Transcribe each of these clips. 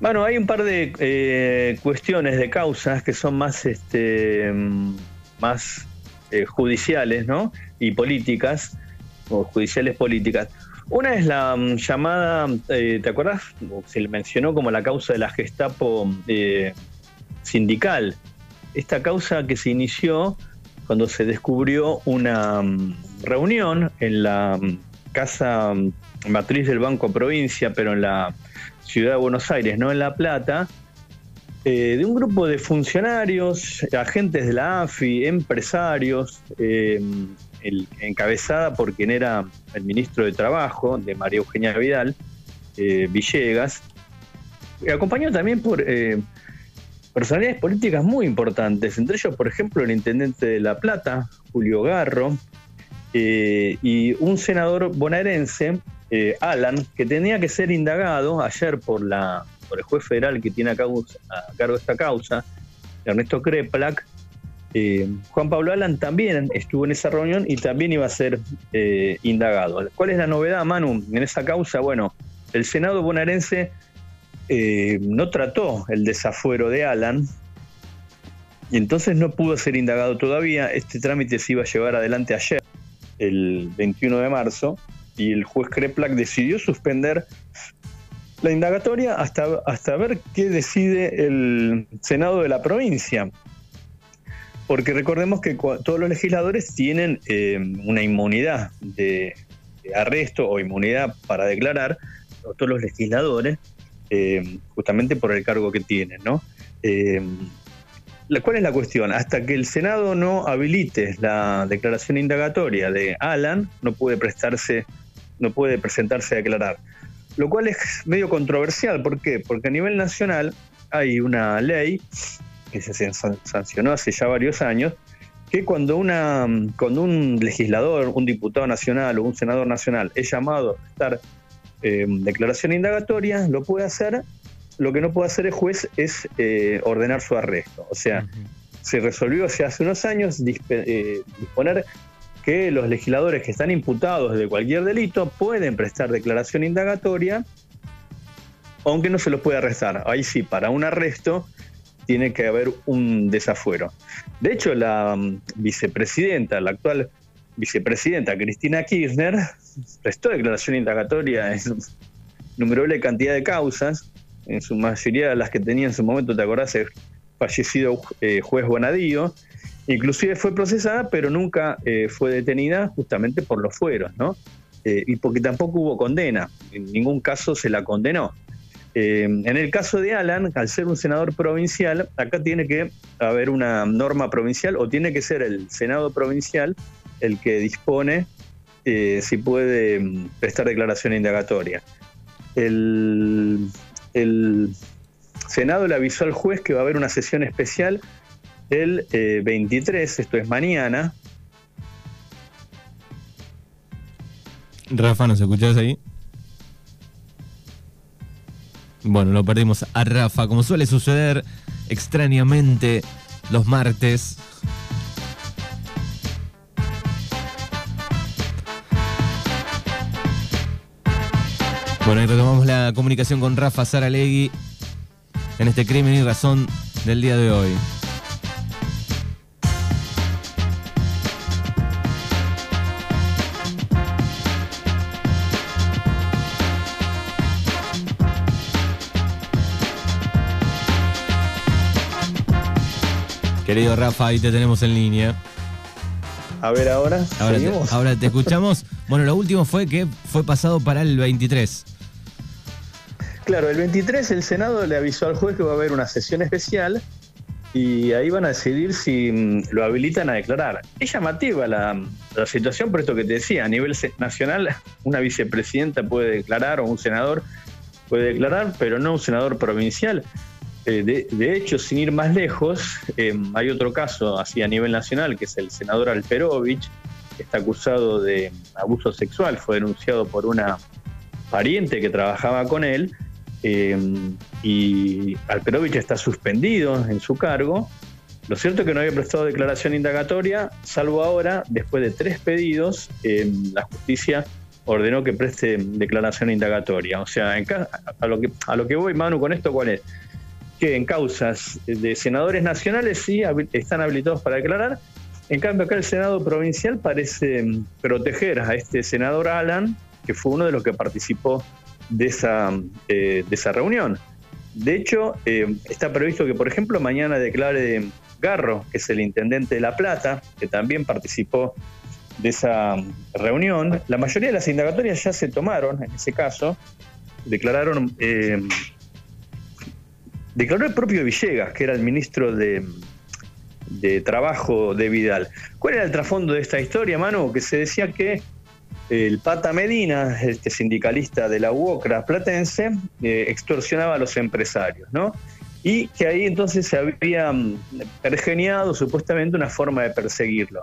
Bueno, hay un par de eh, cuestiones de causas que son más, este, mm, más eh, judiciales, ¿no? Y políticas, o judiciales políticas. Una es la mm, llamada, eh, ¿te acuerdas? Se le mencionó como la causa de la Gestapo sindical. Esta causa que se inició cuando se descubrió una mm, reunión en la casa matriz del Banco Provincia, pero en la ciudad de Buenos Aires, no en La Plata, eh, de un grupo de funcionarios, agentes de la AFI, empresarios, eh, encabezada por quien era el ministro de Trabajo, de María Eugenia Vidal, eh, Villegas, acompañado también por personalidades políticas muy importantes, entre ellos, por ejemplo, el intendente de La Plata, Julio Garro, y un senador bonaerense, Alan, que tenía que ser indagado ayer por la por el juez federal que tiene a, cargo esta causa, Ernesto Kreplak, eh, Juan Pablo Alan también estuvo en esa reunión y también iba a ser eh, indagado. ¿Cuál es la novedad, Manu, en esa causa? Bueno, el Senado bonaerense eh, no trató el desafuero de Alan y entonces no pudo ser indagado todavía. Este trámite se iba a llevar adelante ayer, el 21 de marzo, y el juez Kreplak decidió suspender la indagatoria hasta, hasta ver qué decide el Senado de la provincia. Porque recordemos que todos los legisladores tienen eh, una inmunidad de, arresto o inmunidad para declarar, todos los legisladores, eh, justamente por el cargo que tienen, ¿no? Eh, ¿Cuál es la cuestión? Hasta que el Senado no habilite la declaración indagatoria de Alan, no puede prestarse, no puede presentarse a declarar lo cual es medio controversial. ¿Por qué? Porque a nivel nacional hay una ley que se sancionó hace ya varios años, que cuando, una, cuando un legislador, un diputado nacional o un senador nacional es llamado a estar en declaración indagatoria, lo puede hacer. Lo que no puede hacer el juez es eh, ordenar su arresto. O sea, se resolvió hace unos años eh, disponer que los legisladores que están imputados de cualquier delito pueden prestar declaración indagatoria, aunque no se los puede arrestar. Ahí sí, para un arresto tiene que haber un desafuero. De hecho, la mm, vicepresidenta, la actual vicepresidenta Cristina Kirchner, prestó declaración indagatoria en numerable cantidad de causas, en su mayoría las que tenía en su momento, ¿te acordás? Fallecido eh, juez Bonadío, Inclusive fue procesada, pero nunca eh, fue detenida justamente por los fueros, ¿no? Eh, y porque tampoco hubo condena, en ningún caso se la condenó. En el caso de Alan, al ser un senador provincial, acá tiene que haber una norma provincial o tiene que ser el Senado provincial el que dispone si puede mm, prestar declaración indagatoria. El, el Senado le avisó al juez que va a haber una sesión especial el 23, eh, esto es mañana. Rafa, ¿nos escuchás ahí? Bueno, lo perdimos a Rafa, como suele suceder extrañamente los martes. Bueno, y retomamos la comunicación con Rafa Saralegui en este crimen y razón del día de hoy. Querido Rafa, ahí te tenemos en línea. A ver ahora. Ahora te, escuchamos. bueno, lo último fue que fue pasado para el 23. Claro, el 23 el Senado le avisó al juez que va a haber una sesión especial y ahí van a decidir si mm, lo habilitan a declarar. Es llamativa la, situación por esto que te decía, a nivel nacional una vicepresidenta puede declarar o un senador puede declarar, pero no un senador provincial. Eh, de, hecho, sin ir más lejos, eh, hay otro caso así a nivel nacional, que es el senador Alperovich, que está acusado de abuso sexual, fue denunciado por una pariente que trabajaba con él, eh, y Alperovich está suspendido en su cargo. Lo cierto es que no había prestado declaración indagatoria, salvo ahora, después de tres pedidos, la justicia ordenó que preste declaración indagatoria. O sea, a, lo que, a lo que voy, Manu, con esto, ¿cuál es? Que en causas de senadores nacionales sí están habilitados para declarar, en cambio acá el Senado provincial parece mm, proteger a este senador Alan, que fue uno de los que participó de esa, eh, de esa reunión. De hecho, eh, está previsto que, por ejemplo, mañana declare Garro, que es el intendente de La Plata, que también participó de esa reunión. La mayoría de las indagatorias ya se tomaron, en ese caso, declararon, eh, declaró el propio Villegas, que era el ministro de, de Trabajo de Vidal. ¿Cuál era el trasfondo de esta historia, Manu? Que se decía que el Pata Medina, este sindicalista de la UOCRA platense, eh, extorsionaba a los empresarios, ¿no? Y que ahí entonces se había mm, pergeniado supuestamente una forma de perseguirlo.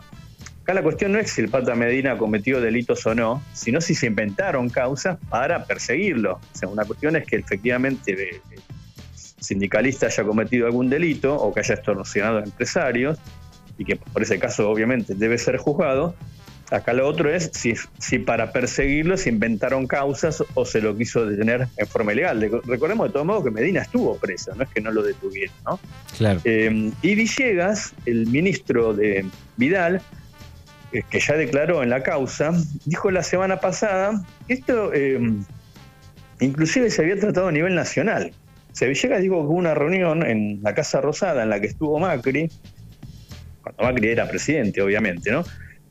Acá la cuestión no es si el Pata Medina cometió delitos o no, sino si se inventaron causas para perseguirlo. O sea, una cuestión es que efectivamente el sindicalista haya cometido algún delito o que haya extorsionado a empresarios, y que por ese caso obviamente debe ser juzgado, Acá lo otro es si, si para perseguirlo se inventaron causas o se lo quiso detener en forma ilegal. Recordemos de todo modo que Medina estuvo preso, no es que no lo detuvieron. ¿no? Claro. Eh, y Villegas, el ministro de Vidal, eh, que ya declaró en la causa, dijo la semana pasada que esto eh, inclusive se había tratado a nivel nacional. O sea, Villegas dijo que hubo una reunión en la Casa Rosada en la que estuvo Macri, cuando Macri era presidente, obviamente, ¿no?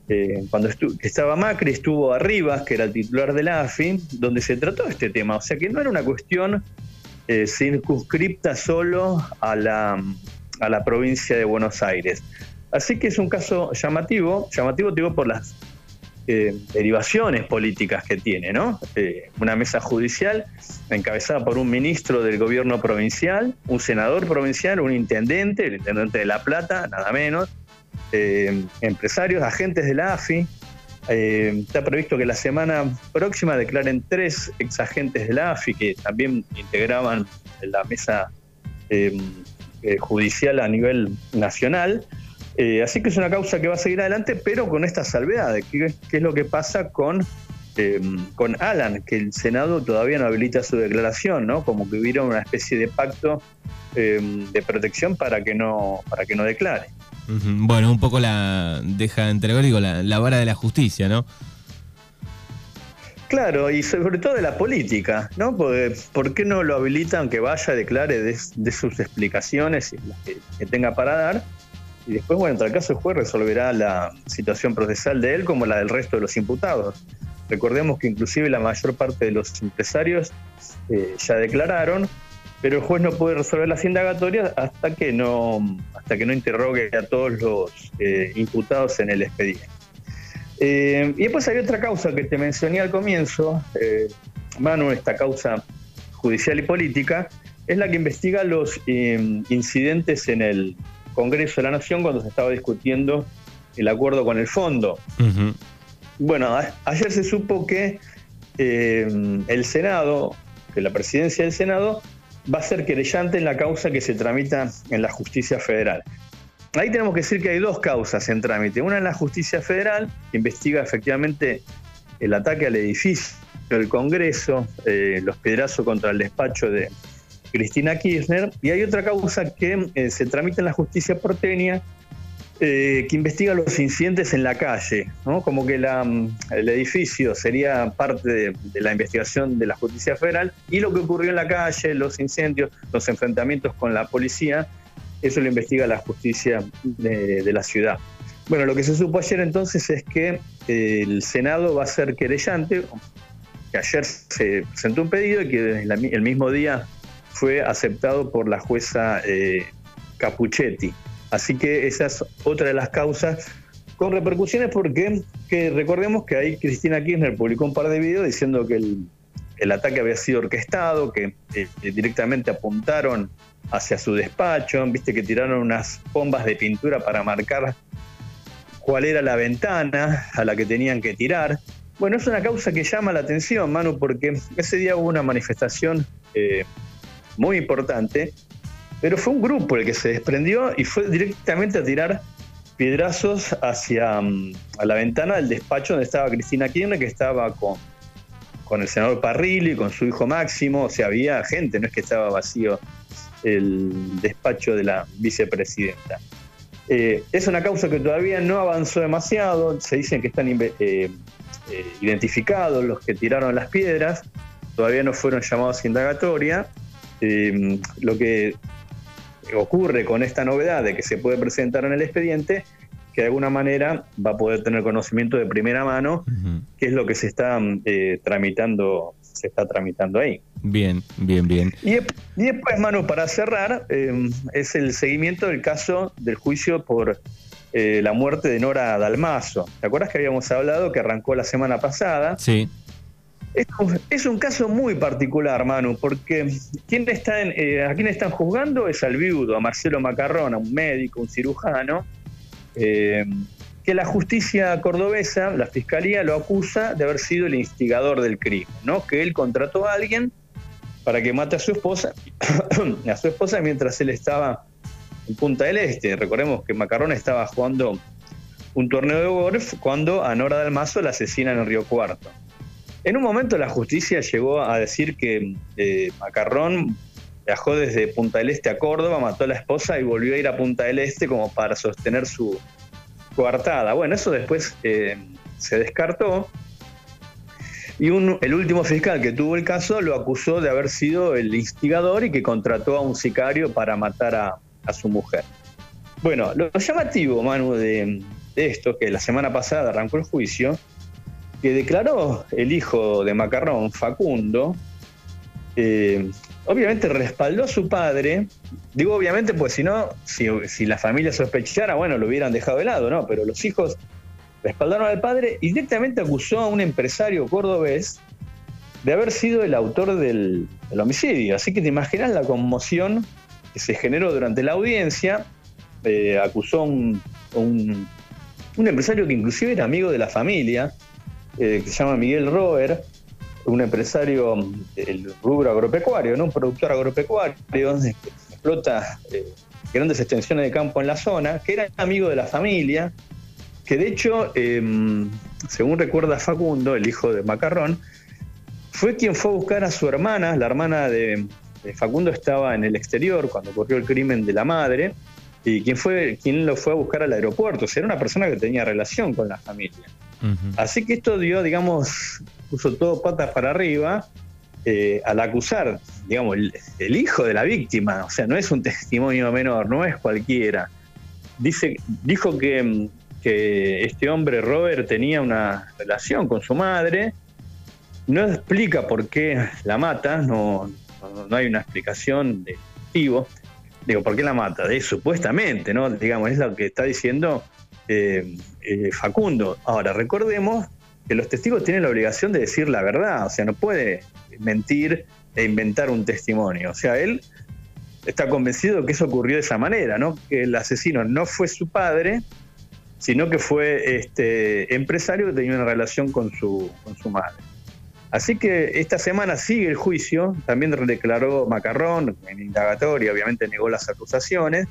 Eh, cuando estaba Macri, estuvo Arribas, que era el titular de la AFI, donde se trató este tema. O sea que no era una cuestión eh, circunscripta solo a la, a la provincia de Buenos Aires. Así que es un caso llamativo, llamativo digo por las eh, derivaciones políticas que tiene, ¿no? una mesa judicial encabezada por un ministro del gobierno provincial, un senador provincial, un intendente, el intendente de La Plata, nada menos, eh, empresarios, agentes de la AFI. Eh, está previsto que la semana próxima declaren tres exagentes de la AFI que también integraban la mesa eh, judicial a nivel nacional. así que es una causa que va a seguir adelante, pero con esta salvedad, ¿qué, es lo que pasa con, con Alan? Que el Senado todavía no habilita su declaración, ¿no? Como que hubiera una especie de pacto de protección para que no, para que no declare. Bueno, un poco la deja entregar, digo, la, vara de la justicia, ¿no? Claro, y sobre todo de la política, ¿no? Porque, ¿Por qué no lo habilita aunque vaya, declare de, sus explicaciones y las que, tenga para dar? Y después, bueno, en tal caso el juez resolverá la situación procesal de él como la del resto de los imputados. Recordemos que inclusive la mayor parte de los empresarios eh, ya declararon, pero el juez no puede resolver las indagatorias hasta que no, hasta que no interrogue a todos los eh, imputados en el expediente. Eh, y después hay otra causa que te mencioné al comienzo, eh, Manu, esta causa judicial y política, es la que investiga los incidentes en el Congreso de la Nación cuando se estaba discutiendo el acuerdo con el fondo. Bueno, ayer se supo que el Senado, que la presidencia del Senado, va a ser querellante en la causa que se tramita en la justicia federal. Ahí tenemos que decir que hay dos causas en trámite. Una en la justicia federal, que investiga efectivamente el ataque al edificio del Congreso, eh, los pedrazos contra el despacho de Cristina Kirchner, y hay otra causa que eh, se tramita en la justicia porteña, eh, que investiga los incidentes en la calle, como que mm, el edificio sería parte de, la investigación de la justicia federal y lo que ocurrió en la calle, los incendios, los enfrentamientos con la policía, eso lo investiga la justicia de, la ciudad. Bueno, lo que se supo ayer entonces es que eh, el Senado va a ser querellante, que ayer se presentó un pedido y que el mismo día fue aceptado por la jueza eh, Capuchetti. Así que esa es otra de las causas con repercusiones porque que recordemos que ahí Cristina Kirchner publicó un par de videos diciendo que el, ataque había sido orquestado, que eh, directamente apuntaron hacia su despacho, viste que tiraron unas bombas de pintura para marcar cuál era la ventana a la que tenían que tirar. Bueno, es una causa que llama la atención, Manu, porque ese día hubo una manifestación eh, muy importante pero fue un grupo el que se desprendió y fue directamente a tirar piedrazos hacia mm, a la ventana del despacho donde estaba Cristina Kirchner, que estaba con con el senador Parrilli, con su hijo Máximo, o sea, había gente, no es que estaba vacío el despacho de la vicepresidenta. Eh, es una causa que todavía no avanzó demasiado, se dicen que están eh, eh, identificados los que tiraron las piedras, todavía no fueron llamados a indagatoria. lo que ocurre con esta novedad de que se puede presentar en el expediente, que de alguna manera va a poder tener conocimiento de primera mano, qué es lo que se está tramitando, se está tramitando ahí. Bien, bien, bien. Y, después, Manu, para cerrar, em, es el seguimiento del caso del juicio por eh, la muerte de Nora Dalmazo. ¿Te acuerdas que habíamos hablado que arrancó la semana pasada? Sí. Es, un caso muy particular, Manu, porque ¿quién está eh, a quién están juzgando es al viudo, a Marcelo Macarrón, a un médico, un cirujano, em, que la justicia cordobesa, la fiscalía, lo acusa de haber sido el instigador del crimen, ¿no? Que él contrató a alguien para que mate a su esposa, a su esposa mientras él estaba en Punta del Este. Recordemos que Macarrón estaba jugando un torneo de golf cuando a Nora Dalmazo la asesinan en Río Cuarto. En un momento la justicia llegó a decir que eh, Macarrón viajó desde Punta del Este a Córdoba, mató a la esposa y volvió a ir a Punta del Este como para sostener su coartada. Bueno, eso después eh, se descartó y el último fiscal que tuvo el caso lo acusó de haber sido el instigador y que contrató a un sicario para matar a, su mujer. Bueno, lo, llamativo, Manu, de, esto, que la semana pasada arrancó el juicio, que declaró el hijo de Macarrón, Facundo, eh, obviamente respaldó a su padre. Digo obviamente, pues si no, si, la familia sospechara, bueno, lo hubieran dejado de lado, ¿no? Pero los hijos respaldaron al padre y directamente acusó a un empresario cordobés de haber sido el autor del, homicidio. Así que te imaginas la conmoción que se generó durante la audiencia. Eh, acusó a un, un, empresario que inclusive era amigo de la familia, eh, que se llama Miguel Roer, un empresario del rubro agropecuario, ¿no? un productor agropecuario, que explota eh, grandes extensiones de campo en la zona, que era amigo de la familia, que de hecho, em, según recuerda Facundo, el hijo de Macarrón, fue quien fue a buscar a su hermana, la hermana de, Facundo estaba en el exterior cuando ocurrió el crimen de la madre, y quien, fue, quien lo fue a buscar al aeropuerto, o sea, era una persona que tenía relación con la familia. Así que esto dio, digamos, puso todo patas para arriba eh, al acusar, digamos, el, hijo de la víctima, o sea, no es un testimonio menor, no es cualquiera. Dice, dijo que em, que este hombre, Robert, tenía una relación con su madre. No explica por qué la mata, no, no, hay una explicación de motivo. Digo, ¿por qué la mata? Supuestamente, ¿no? Digamos, es lo que está diciendo eh, eh, Facundo. Ahora, recordemos que los testigos tienen la obligación de decir la verdad, o sea, no puede mentir e inventar un testimonio. O sea, él está convencido de que eso ocurrió de esa manera, ¿no? Que el asesino no fue su padre, sino que fue este empresario que tenía una relación con su, con su madre. Así que esta semana sigue el juicio, también declaró Macarrón en indagatoria, obviamente negó las acusaciones.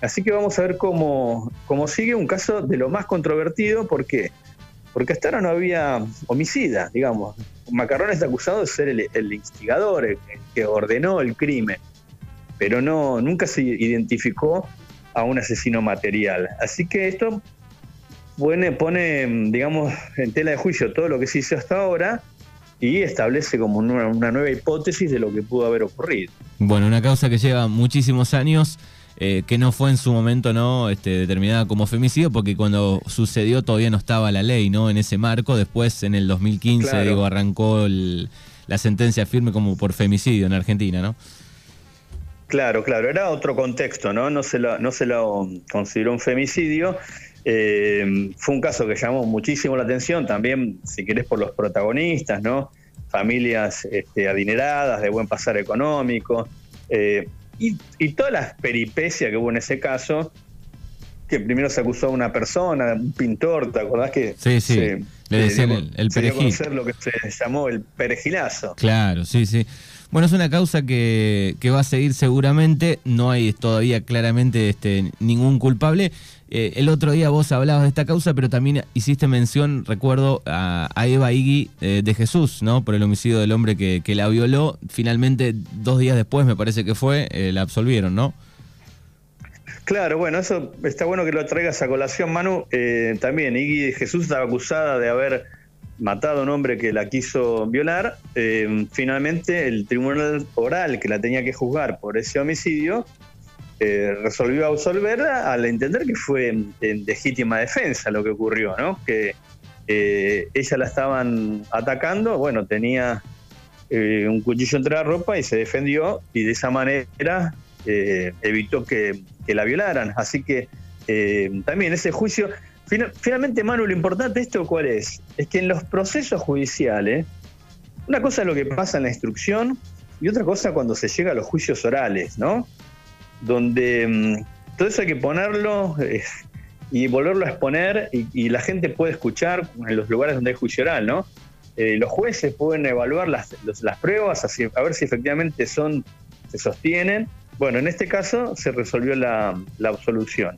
Así que vamos a ver cómo, cómo sigue un caso de lo más controvertido, ¿por qué? Porque hasta ahora no había homicida, digamos. Macarrón está acusado de ser el, instigador, el, que ordenó el crimen, pero no, nunca se identificó a un asesino material. Así que esto pone, pone, digamos, en tela de juicio todo lo que se hizo hasta ahora y establece como una, nueva hipótesis de lo que pudo haber ocurrido. Bueno, una causa que lleva muchísimos años, eh, que no fue en su momento no este, determinada como femicidio, porque cuando sucedió todavía no estaba la ley, ¿no? En ese marco, después en el 2015, digo, arrancó la sentencia firme como por femicidio en Argentina, ¿no? Claro, claro, era otro contexto, ¿no? No se lo, no se lo consideró un femicidio. Eh, fue un caso que llamó muchísimo la atención, también, si querés, por los protagonistas, ¿no? Familias este, adineradas, de buen pasar económico, eh, y, todas las peripecias que hubo en ese caso, que primero se acusó a una persona, un pintor, ¿te acordás que? Sí, sí, le decían el, el perejil. lo que se llamó el perejilazo. Claro, sí, sí. Bueno, es una causa que, va a seguir seguramente, no hay todavía claramente este, ningún culpable. Eh, el otro día vos hablabas de esta causa, pero también hiciste mención, recuerdo, a, Eva Igui eh, de Jesús, ¿no? Por el homicidio del hombre que, que, la violó. Finalmente, dos días después, me parece que fue, eh, la absolvieron, ¿no? Claro, bueno, eso está bueno que lo traigas a colación, Manu. también Iggy de Jesús estaba acusada de haber matado a un hombre que la quiso violar. finalmente, el tribunal oral que la tenía que juzgar por ese homicidio eh, resolvió absolverla al entender que fue en, legítima defensa lo que ocurrió, ¿no? Que eh, ella la estaban atacando, bueno, tenía eh, un cuchillo entre la ropa y se defendió y de esa manera evitó que, la violaran. Así que también ese juicio, finalmente, Manu, lo importante de esto cuál es, es que en los procesos judiciales, una cosa es lo que pasa en la instrucción y otra cosa cuando se llega a los juicios orales, ¿no? donde mm, todo eso hay que ponerlo eh, y volverlo a exponer y, la gente puede escuchar en los lugares donde hay juicio oral, ¿no? Eh, los jueces pueden evaluar las, las pruebas, a ver si efectivamente son, se sostienen. Bueno, en este caso se resolvió la absolución.